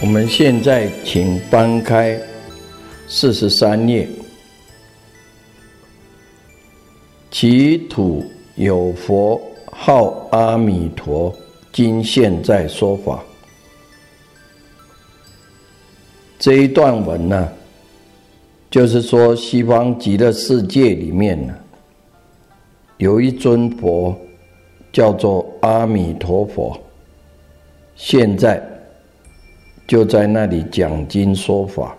我们现在请翻开四十三页。其土有佛号阿弥陀，今现在说法。这一段文呢，就是说西方极乐世界里面呢，有一尊佛叫做阿弥陀佛，现在。就在那里讲经说法。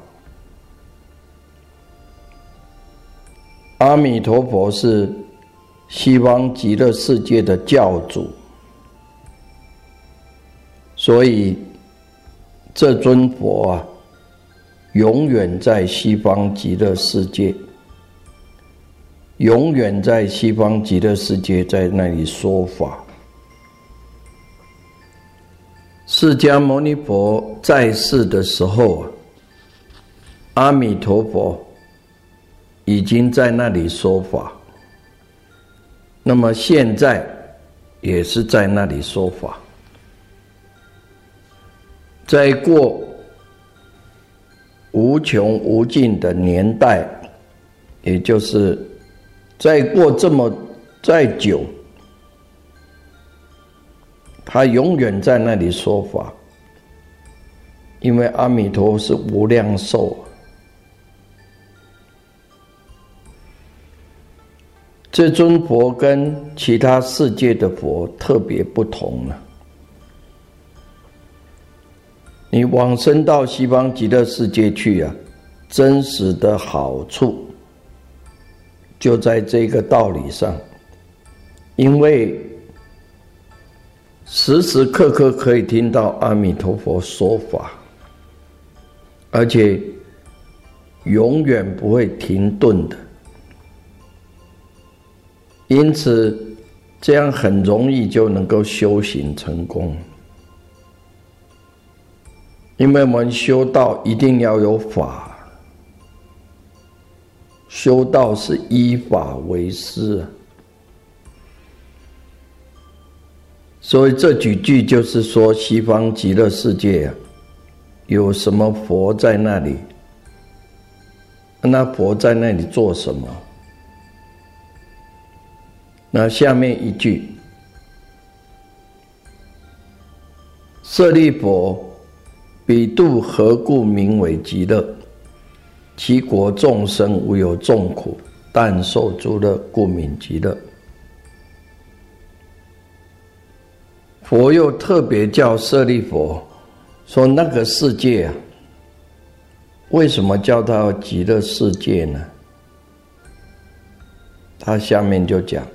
阿弥陀佛是西方极乐世界的教主，所以这尊佛啊，永远在西方极乐世界，永远在西方极乐世界在那里说法。释迦牟尼佛在世的时候，阿弥陀佛已经在那里说法。那么现在也是在那里说法。再过无穷无尽的年代，也就是再过这么再久。他永远在那里说法，因为阿弥陀是无量寿。这尊佛跟其他世界的佛特别不同了。你往生到西方极乐世界去啊，真实的好处就在这个道理上，因为。时时刻刻可以听到阿弥陀佛说法，而且永远不会停顿的。因此，这样很容易就能够修行成功。因为我们修道一定要有法，修道是依法为师。所以这几句就是说，西方极乐世界啊，有什么佛在那里？那佛在那里做什么？那下面一句：舍利佛，彼度何故名为极乐？其国众生无有众苦，但受诸乐，故名极乐。佛又特别叫舍利佛，说那个世界啊，为什么叫它极乐世界呢？他下面就讲，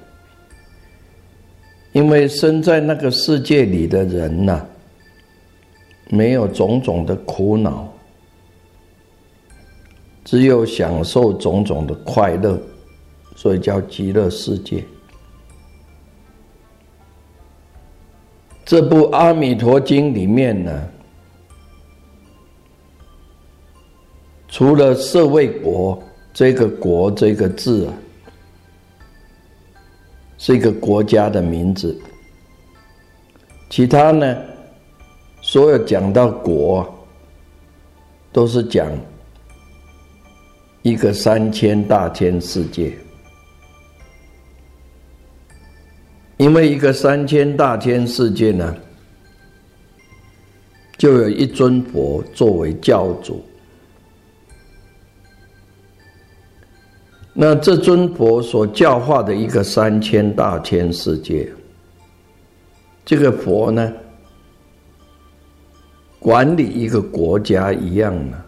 因为生在那个世界里的人呐，没有种种的苦恼，只有享受种种的快乐，所以叫极乐世界。这部《阿弥陀经》里面呢，除了“社卫国”这个“国”这个字啊，是一个国家的名字，其他呢，所有讲到“国”，都是讲一个三千大千世界，因为一个三千大千世界呢，就有一尊佛作为教主。那这尊佛所教化的一个三千大千世界，这个佛呢，管理一个国家一样呢，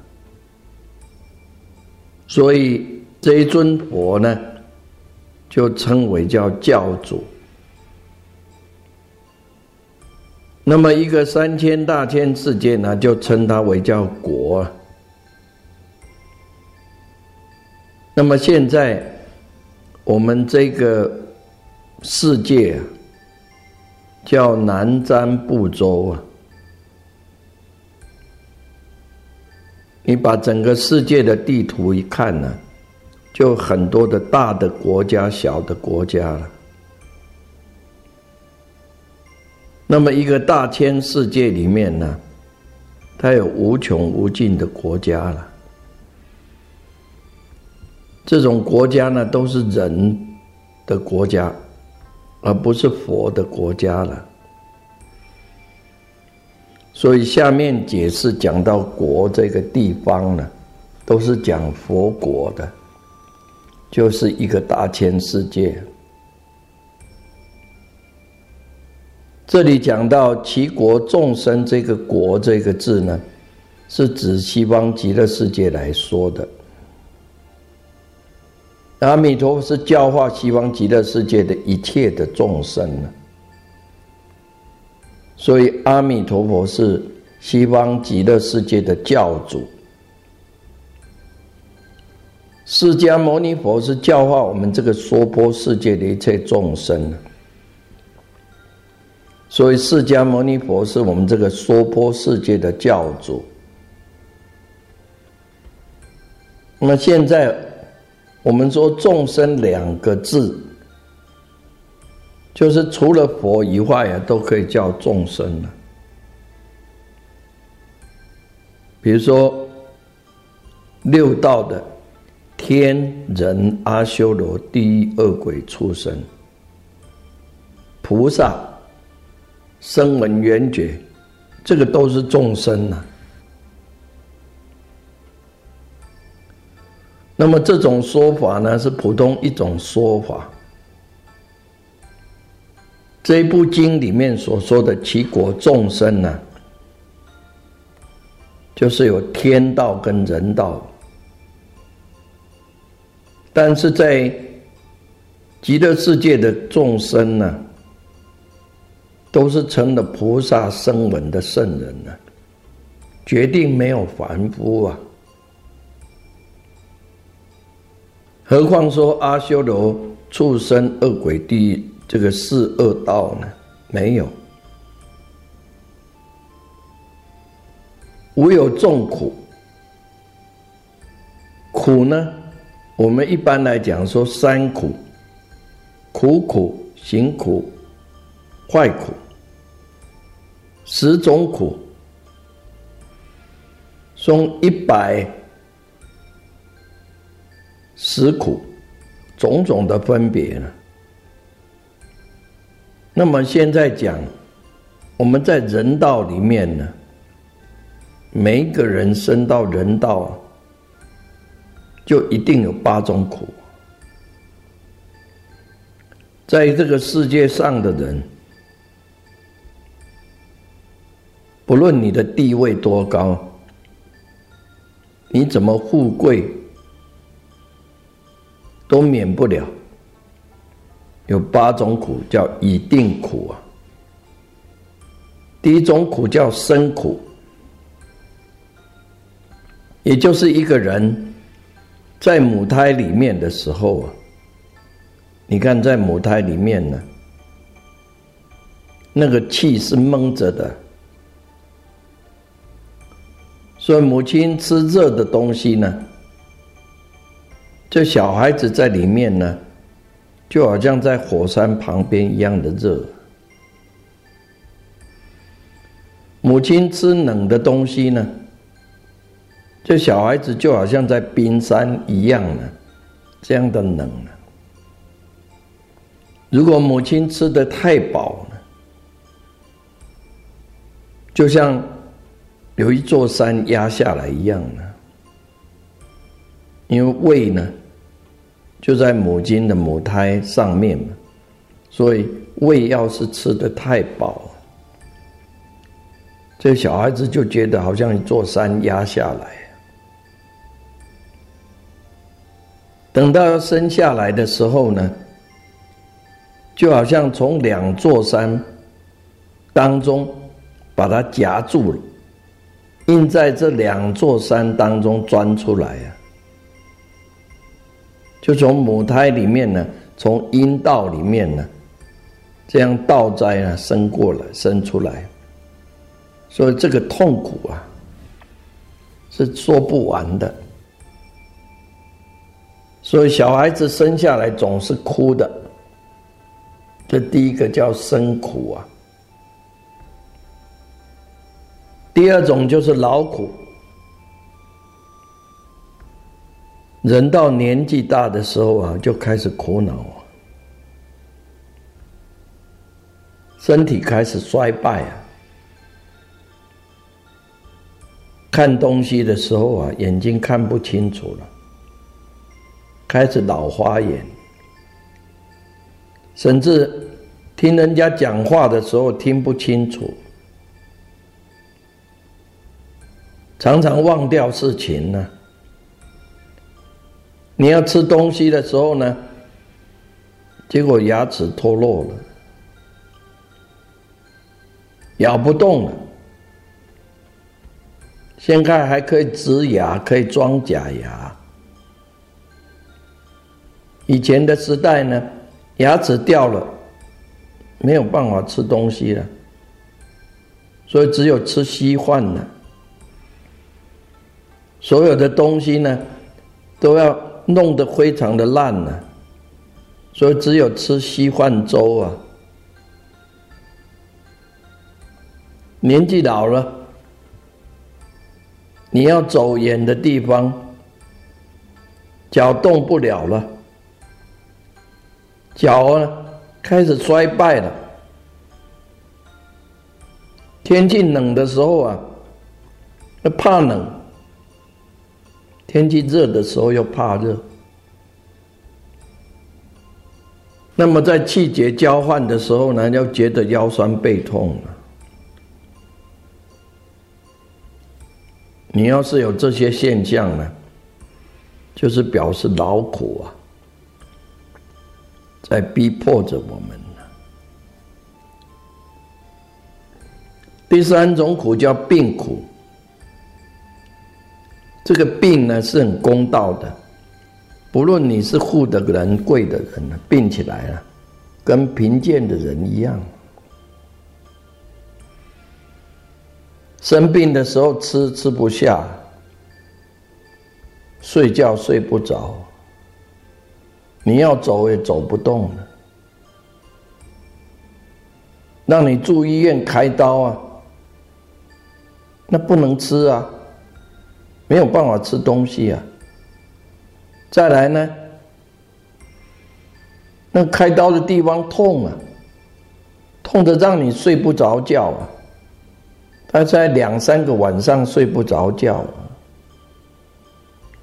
所以这一尊佛呢，就称为叫教主。那么一个三千大千世界呢，就称它为叫国。那么现在，我们这个世界叫南瞻部洲啊。你把整个世界的地图一看呢，就很多的大的国家、小的国家了。那么一个大千世界里面呢，它有无穷无尽的国家了。这种国家呢，都是人的国家，而不是佛的国家了。所以下面解释讲到国这个地方呢，都是讲佛国的，就是一个大千世界。这里讲到其国众生这个“国”这个字呢，是指西方极乐世界来说的。阿弥陀佛是教化西方极乐世界的一切的众生呢，所以阿弥陀佛是西方极乐世界的教主。释迦牟尼佛是教化我们这个娑婆世界的一切众生所以释迦牟尼佛是我们这个娑婆世界的教主。那么现在。我们说众生两个字，就是除了佛以外啊，都可以叫众生了。比如说六道的天人阿修罗、地狱恶鬼、畜生、菩萨、声闻缘觉，这个都是众生呐。那么这种说法呢，是普通一种说法。这部经里面所说的七国众生呢，就是有天道跟人道，但是在极乐世界的众生呢，都是成了菩萨声闻的圣人呢，决定没有凡夫啊。何况说阿修罗、畜生、恶鬼、地狱这个四恶道呢？没有，无有众苦。苦呢？我们一般来讲说三苦：苦苦、行苦、坏苦，十种苦，从一百。十苦，种种的分别呢？那么现在讲，我们在人道里面呢，每一个人生到人道，就一定有八种苦。在这个世界上的人，不论你的地位多高，你怎么富贵？都免不了，有八种苦叫已定苦啊。第一种苦叫生苦，也就是一个人在母胎里面的时候啊，你看在母胎里面呢，那个气是闷着的，所以母亲吃热的东西呢。这小孩子在里面呢，就好像在火山旁边一样的热。母亲吃冷的东西呢，这小孩子就好像在冰山一样的这样的冷如果母亲吃的太饱了，就像有一座山压下来一样呢。因为胃呢，就在母亲的母胎上面嘛，所以胃要是吃的太饱，这小孩子就觉得好像一座山压下来。等到要生下来的时候呢，就好像从两座山当中把它夹住了，硬在这两座山当中钻出来啊。就从母胎里面呢，从阴道里面呢，这样倒栽啊生过来，生出来，所以这个痛苦啊，是说不完的。所以小孩子生下来总是哭的，这第一个叫生苦啊。第二种就是劳苦。人到年纪大的时候啊，就开始苦恼，身体开始衰败啊，看东西的时候啊，眼睛看不清楚了，开始老花眼，甚至听人家讲话的时候听不清楚，常常忘掉事情呢。你要吃东西的时候呢，结果牙齿脱落了，咬不动了。现在还可以植牙，可以装假牙。以前的时代呢，牙齿掉了，没有办法吃东西了，所以只有吃稀饭了。所有的东西呢，都要。弄得非常的烂了，所以只有吃稀饭粥啊。年纪老了，你要走远的地方，脚动不了了，脚啊开始衰败了。天气冷的时候啊，怕冷。天气热的时候又怕热，那么在气节交换的时候呢，又觉得腰酸背痛了。你要是有这些现象呢，就是表示劳苦啊，在逼迫着我们呢第三种苦叫病苦。这个病呢是很公道的，不论你是富的人、贵的人，病起来了，跟贫贱的人一样。生病的时候吃吃不下，睡觉睡不着，你要走也走不动了，让你住医院开刀啊，那不能吃啊。没有办法吃东西啊！再来呢，那开刀的地方痛啊，痛的让你睡不着觉啊，他在两三个晚上睡不着觉，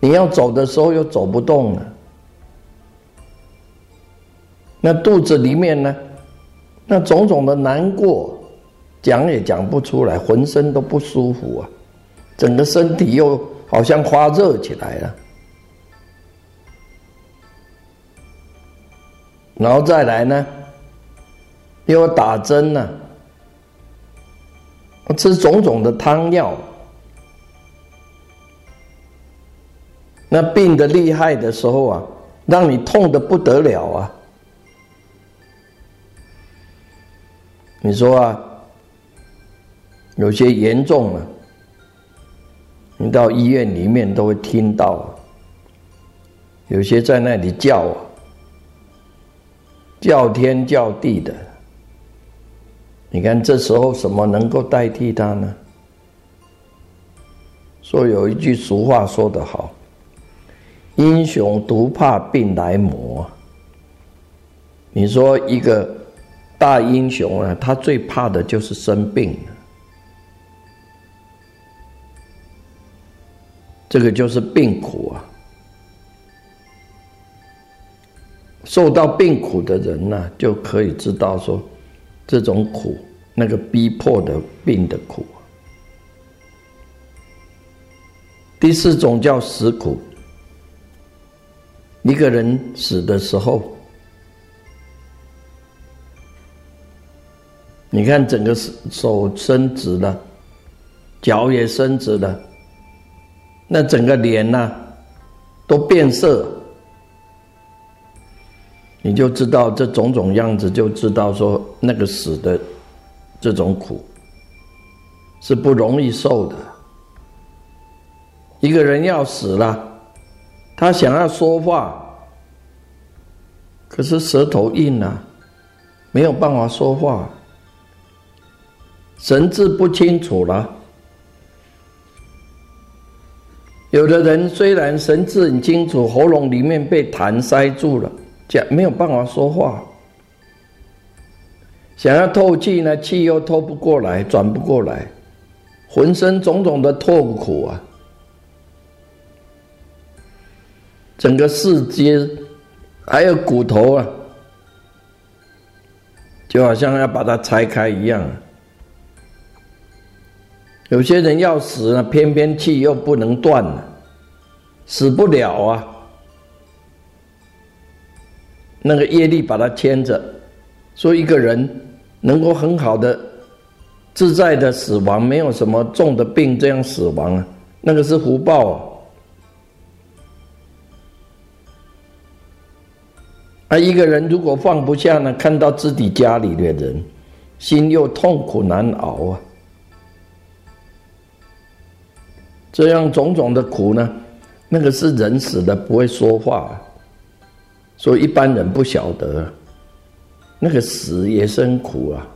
你要走的时候又走不动了，那肚子里面呢，那种种的难过，讲也讲不出来，浑身都不舒服啊，整个身体又。好像发热起来了，然后再来呢，又打针呢，吃种种的汤药，那病的厉害的时候啊，让你痛的不得了啊！你说啊，有些严重了。你到医院里面都会听到，有些在那里叫，叫天叫地的。你看这时候什么能够代替他呢？说有一句俗话说得好：“英雄独怕病来磨。”你说一个大英雄啊，他最怕的就是生病，这个就是病苦啊。受到病苦的人呢，就可以知道说，这种苦，那个逼迫的病的苦。第四种叫死苦，一个人死的时候，你看整个手伸直了，脚也伸直了，那整个脸呐都变色。你就知道这种种样子，就知道说那个死的这种苦是不容易受的。一个人要死了，他想要说话，可是舌头硬了，没有办法说话，神志不清楚了。有的人虽然神志很清楚，喉咙里面被痰塞住了。讲没有办法说话，想要透气呢，气又透不过来，转不过来，浑身种种的痛苦啊！整个四肢还有骨头啊，就好像要把它拆开一样。有些人要死了，偏偏气又不能断了，死不了啊！那个业力把他牵着，说一个人能够很好的、自在的死亡，没有什么重的病这样死亡啊，那个是福报。啊，一个人如果放不下呢，看到自己家里的人，心又痛苦难熬啊，这样种种的苦呢，那个是人死的不会说话。所以一般人不晓得，那个死也是很苦啊。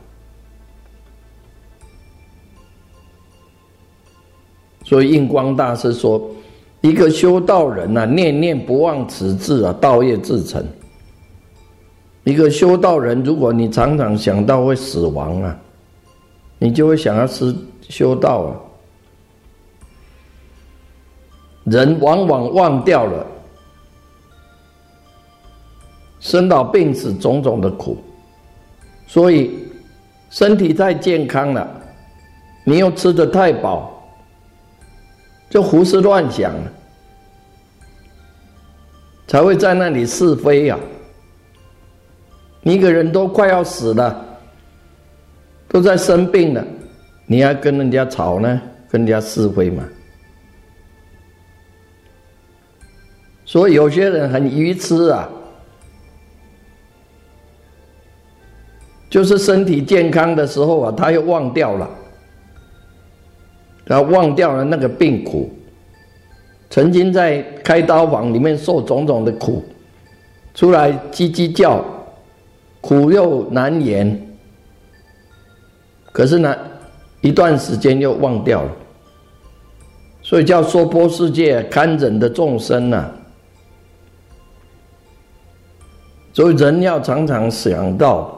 所以印光大师说，一个修道人呐，念念不忘此志啊，道业自成。一个修道人，如果你常常想到会死亡啊，你就会想要是修道啊。人往往忘掉了。生老病死种种的苦，所以身体太健康了，你又吃的太饱，就胡思乱想了，才会在那里是非呀。你一个人都快要死了，都在生病了，你还跟人家吵呢，跟人家是非嘛？所以有些人很愚痴啊。就是身体健康的时候啊，他又忘掉了，然后忘掉了那个病苦，曾经在开刀房里面受种种的苦，出来叽叽叫，苦又难言。可是呢，一段时间又忘掉了，所以叫娑婆世界堪忍的众生呐。所以人要常常想到。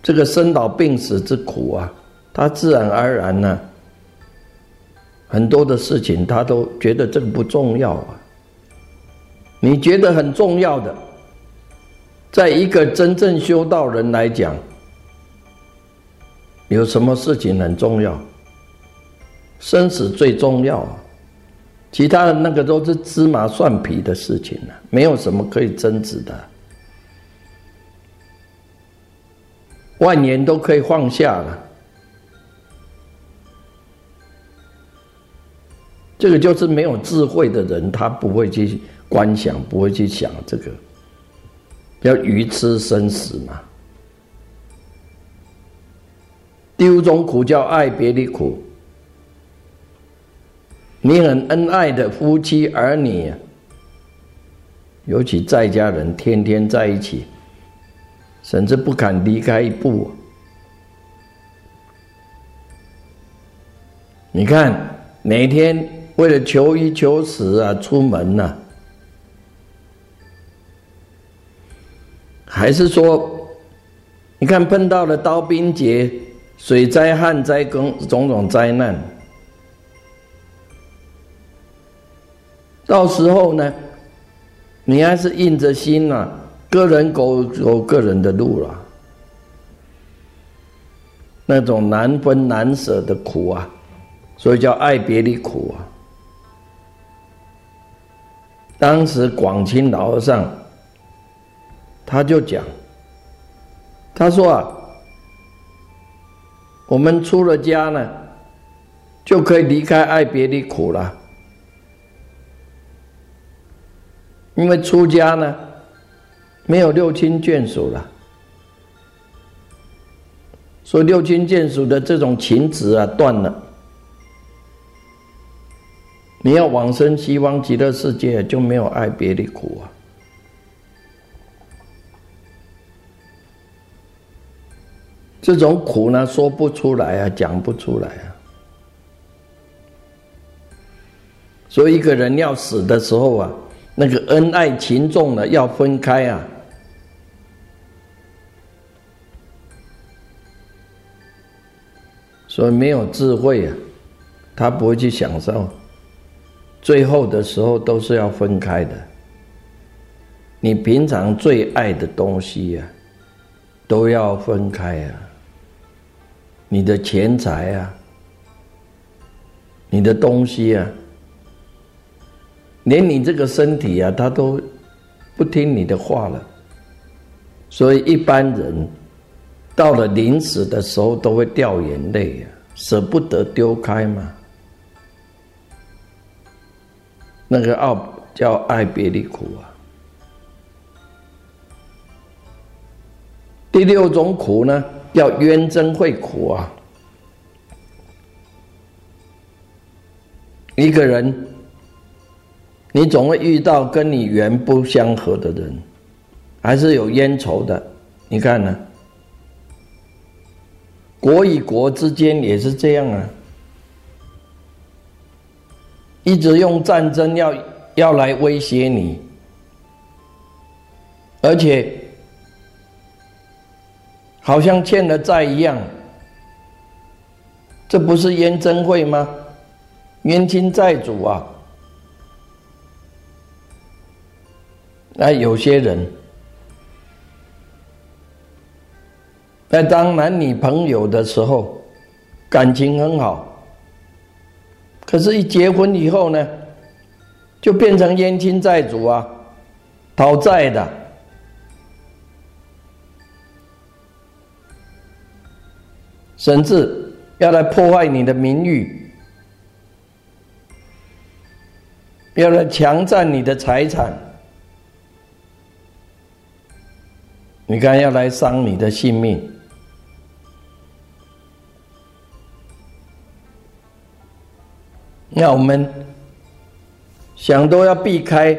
这个生老病死之苦啊，他自然而然呢，很多的事情他都觉得这个不重要啊。你觉得很重要的，在一个真正修道人来讲，有什么事情很重要？生死最重要，其他的那个都是芝麻蒜皮的事情了，没有什么可以争执的。万年都可以放下了，这个就是没有智慧的人，他不会去观想，不会去想这个，要愚痴生死嘛。第五种苦叫爱别离苦，你很恩爱的夫妻儿女，尤其在家人天天在一起。甚至不敢离开一步。你看，每天为了求医求死啊，出门呐，还是说你看碰到了刀兵劫、水灾、旱灾跟种种灾难，到时候呢，你还是硬着心呐，个人走走个人的路了，那种难分难舍的苦啊，所以叫爱别离苦啊。当时广清老和尚，他就讲，他说啊，我们出了家呢，就可以离开爱别离苦了，因为出家呢，没有六亲眷属了，所以六亲眷属的这种情执啊断了。你要往生西方极乐世界，就没有爱别的苦啊！这种苦呢，说不出来啊，讲不出来啊。所以一个人要死的时候啊，那个恩爱情重的要分开啊，所以没有智慧啊，他不会去享受。最后的时候都是要分开的。你平常最爱的东西呀，都要分开啊。你的钱财啊，你的东西啊，连你这个身体啊，他都不听你的话了。所以一般人到了临死的时候都会掉眼泪啊，舍不得丢开嘛。那个奥叫爱别离苦啊。第六种苦呢，叫冤憎会苦啊。一个人，你总会遇到跟你缘不相合的人，还是有冤仇的。你看呢？国与国之间也是这样啊。一直用战争要要来威胁你，而且好像欠了债一样，这不是冤真会吗？冤亲债主啊！那有些人在当男女朋友的时候，感情很好。可是，一结婚以后呢，就变成冤亲债主啊，讨债的，甚至要来破坏你的名誉，要来强占你的财产，你看，要来伤你的性命。那我们想都要避开，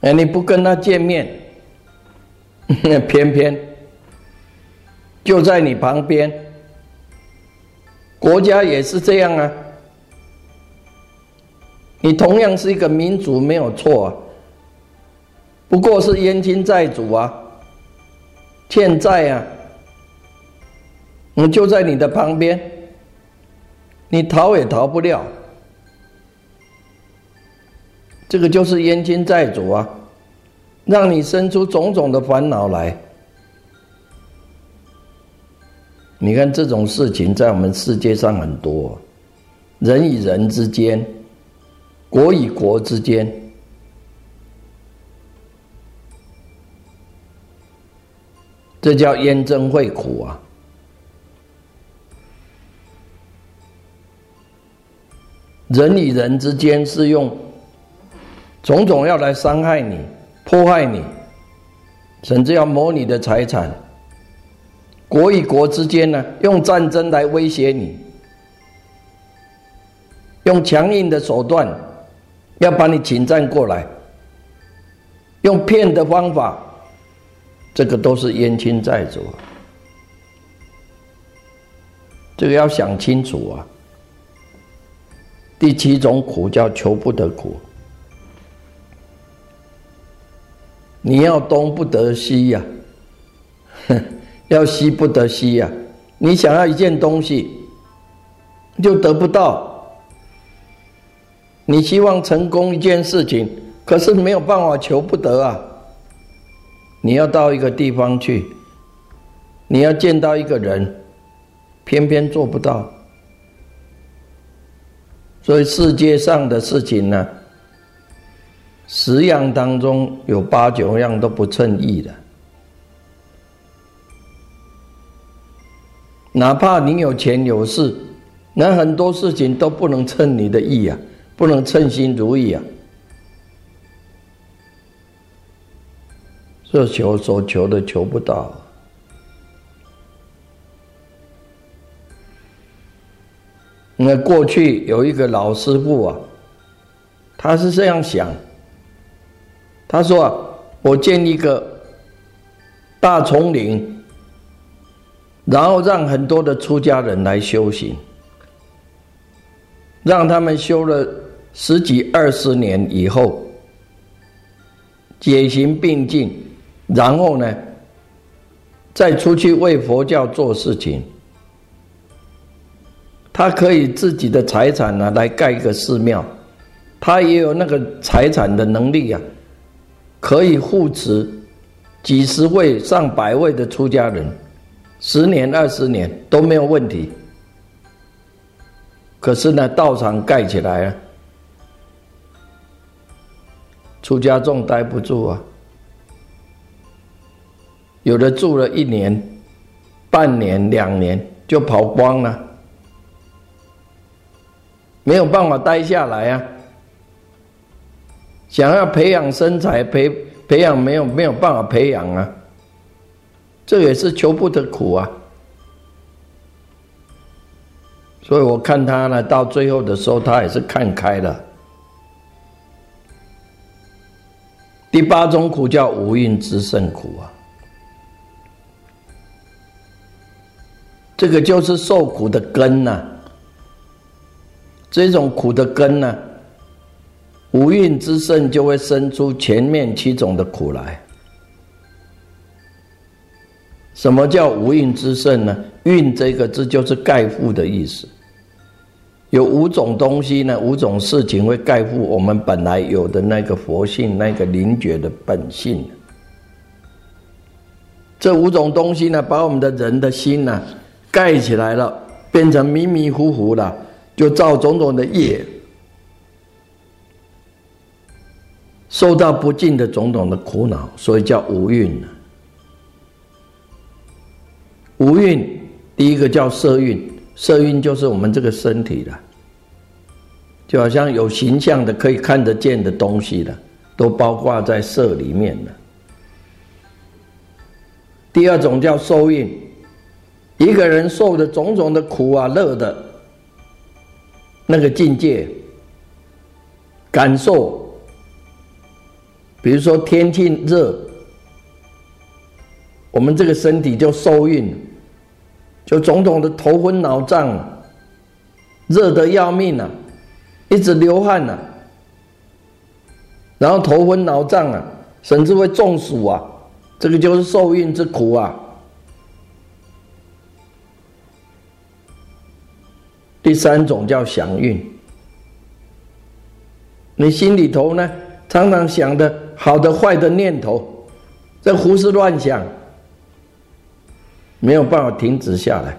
哎，你不跟他见面，偏偏就在你旁边。国家也是这样啊，你同样是一个民主，没有错啊，不过是冤亲债主啊，欠债啊，我就在你的旁边。你逃也逃不掉，这个就是冤亲债主啊，让你生出种种的烦恼来。你看这种事情在我们世界上很多，人与人之间，国与国之间，这叫冤憎会苦啊。人与人之间是用种种要来伤害你、迫害你，甚至要谋你的财产；国与国之间呢，用战争来威胁你，用强硬的手段要把你侵占过来，用骗的方法，这个都是冤亲债主，这个要想清楚啊。第七种苦叫求不得苦，你要东不得西呀，要西不得西呀！你想要一件东西，就得不到。你希望成功一件事情，可是没有办法求不得啊！你要到一个地方去，你要见到一个人，偏偏做不到。所以世界上的事情呢，十样当中有八九样都不称意的。哪怕你有钱有势，那很多事情都不能称你的意啊。不能称心如意啊！这求所求的求不到。那过去有一个老师傅啊，他是这样想，他说啊：“我建一个大丛林，然后让很多的出家人来修行，让他们修了。”十几二十年以后，解行并进，然后呢，再出去为佛教做事情。他可以自己的财产呢来盖一个寺庙，他也有那个财产的能力啊，可以护持几十位、上百位的出家人，十年、二十年都没有问题。可是呢，道场盖起来了。出家众待不住啊，有的住了一年、半年、两年就跑光了，没有办法待下来啊。想要培养身材，培培养没有没有办法培养啊，这也是求不得苦啊。所以我看他呢，到最后的时候，他也是看开了。第八种苦叫无蕴之胜苦啊，这个就是受苦的根呐。这种苦的根呢，无蕴之胜就会生出前面七种的苦来。什么叫无蕴之胜呢？蕴这个字就是盖覆的意思。有五种东西呢，五种事情会盖覆我们本来有的那个佛性、那个灵觉的本性。这五种东西呢，把我们的人的心呢盖起来了，变成迷迷糊糊的，就造种种的业，受到不尽的种种的苦恼，所以叫无蕴。无运，第一个叫色运。色运就是我们这个身体的，就好像有形象的、可以看得见的东西的，都包括在色里面的。第二种叫受运，一个人受的种种的苦啊、乐的，那个境界感受，比如说天气热，我们这个身体就受孕。就种种的头昏脑胀，热得要命啊，一直流汗呐，然后头昏脑胀啊，甚至会中暑啊，这个就是受孕之苦啊。第三种叫想运，你心里头呢，常常想的好的坏的念头，在胡思乱想。没有办法停止下来，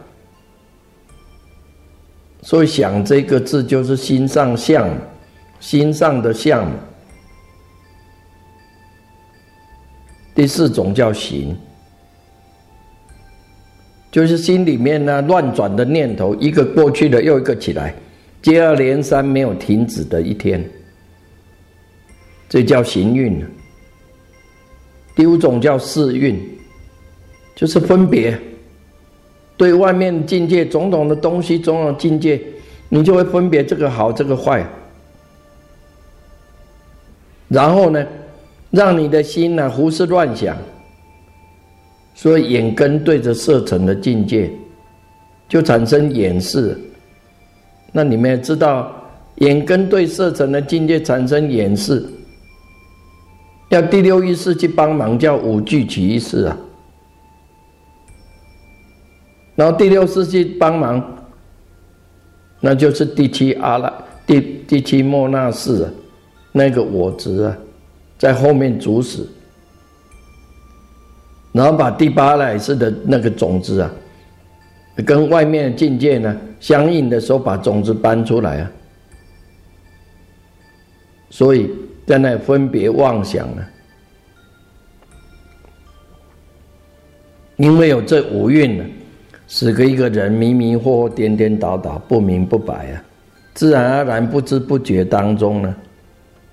所以想这个字就是心上相，心上的相。第四种叫行，就是心里面呢乱转的念头，一个过去的又一个起来，接二连三没有停止的一天，这叫行运。第五种叫四运，就是分别。对外面境界种种的东西，种种境界，你就会分别这个好，这个坏，然后呢，让你的心呢胡思乱想，所以眼根对着色尘的境界，就产生眼视。那你们也知道，眼根对色尘的境界产生眼视，要第六意识去帮忙，叫五具起意识啊。然后第六世去帮忙，那就是第七阿拉第第七莫那氏啊，那个我执啊，在后面主使，然后把第八来世的那个种子啊，跟外面的境界呢相应的时候，把种子搬出来啊，所以在那分别妄想呢。因为有这五蕴呢，使得一个人迷迷惑惑、颠颠倒倒、不明不白啊，自然而然不知不觉当中呢，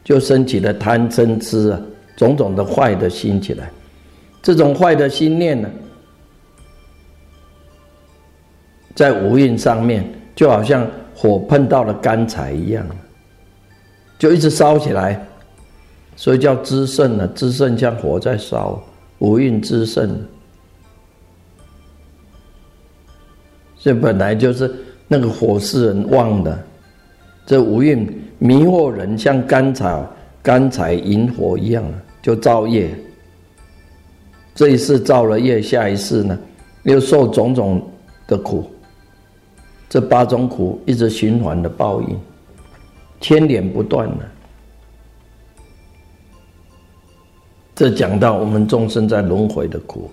就升起了贪嗔痴啊，种种的坏的心起来。这种坏的心念呢，在无蕴上面，就好像火碰到了干柴一样，就一直烧起来，所以叫滋盛呢，滋盛像火在烧，无蕴滋盛。这本来就是那个火是人旺的，这无蕴迷惑人，像干柴、干柴引火一样，就造业。这一世造了业，下一世呢，又受种种的苦。这八种苦一直循环的报应，牵连不断的。这讲到我们众生在轮回的苦。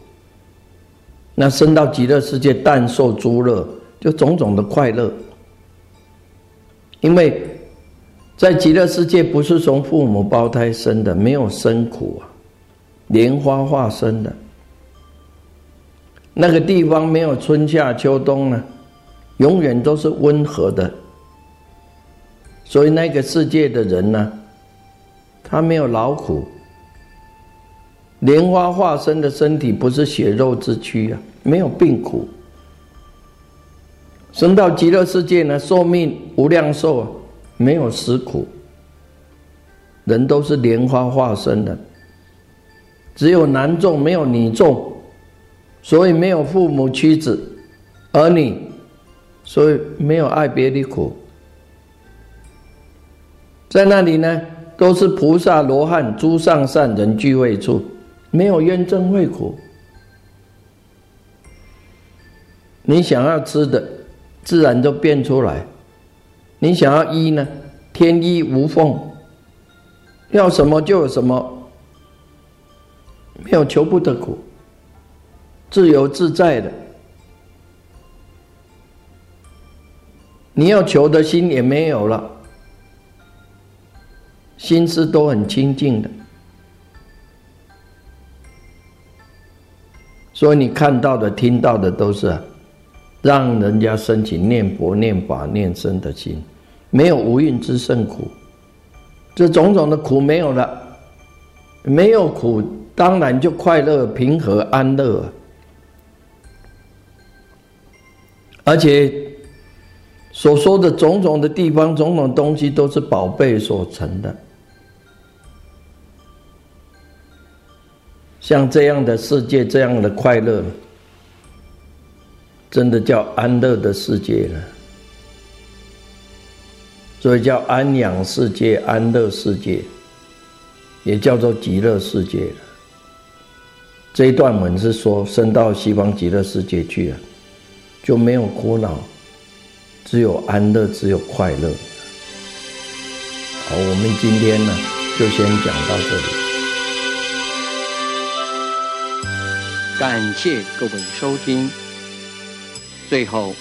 那生到极乐世界，但受诸乐，就种种的快乐。因为在极乐世界不是从父母胞胎生的，没有生苦啊，莲花化身的。那个地方没有春夏秋冬呢，永远都是温和的。所以那个世界的人呢，他没有劳苦。莲花化身的身体不是血肉之躯啊，没有病苦。生到极乐世界呢，寿命无量寿啊，没有死苦。人都是莲花化身的，只有男众没有女众，所以没有父母妻子儿女，所以没有爱别离苦。在那里呢，都是菩萨罗汉诸上善人聚会处。没有冤憎会苦，你想要吃的，自然就变出来；你想要衣呢，天衣无缝，要什么就有什么，没有求不得苦，自由自在的。你要求的心也没有了，心思都很清净的。所以你看到的、听到的都是让人家升起念佛、念法、念僧的心，没有无蕴之甚苦。这种种的苦没有了，没有苦，当然就快乐、平和、安乐。而且所说的种种的地方、种种东西，都是宝贝所成的。像这样的世界，这样的快乐，真的叫安乐的世界了。所以叫安养世界、安乐世界，也叫做极乐世界。这一段文是说，升到西方极乐世界去了，就没有苦恼，只有安乐，只有快乐。好，我们今天呢，就先讲到这里。感谢各位收听。最后，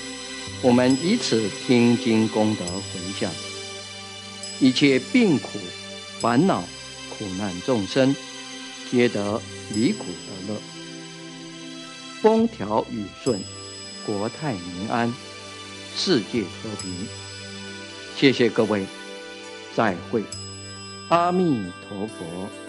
我们以此听经功德回向，一切病苦、烦恼、苦难众生，皆得离苦得乐，风调雨顺，国泰民安，世界和平。谢谢各位，再会，阿弥陀佛。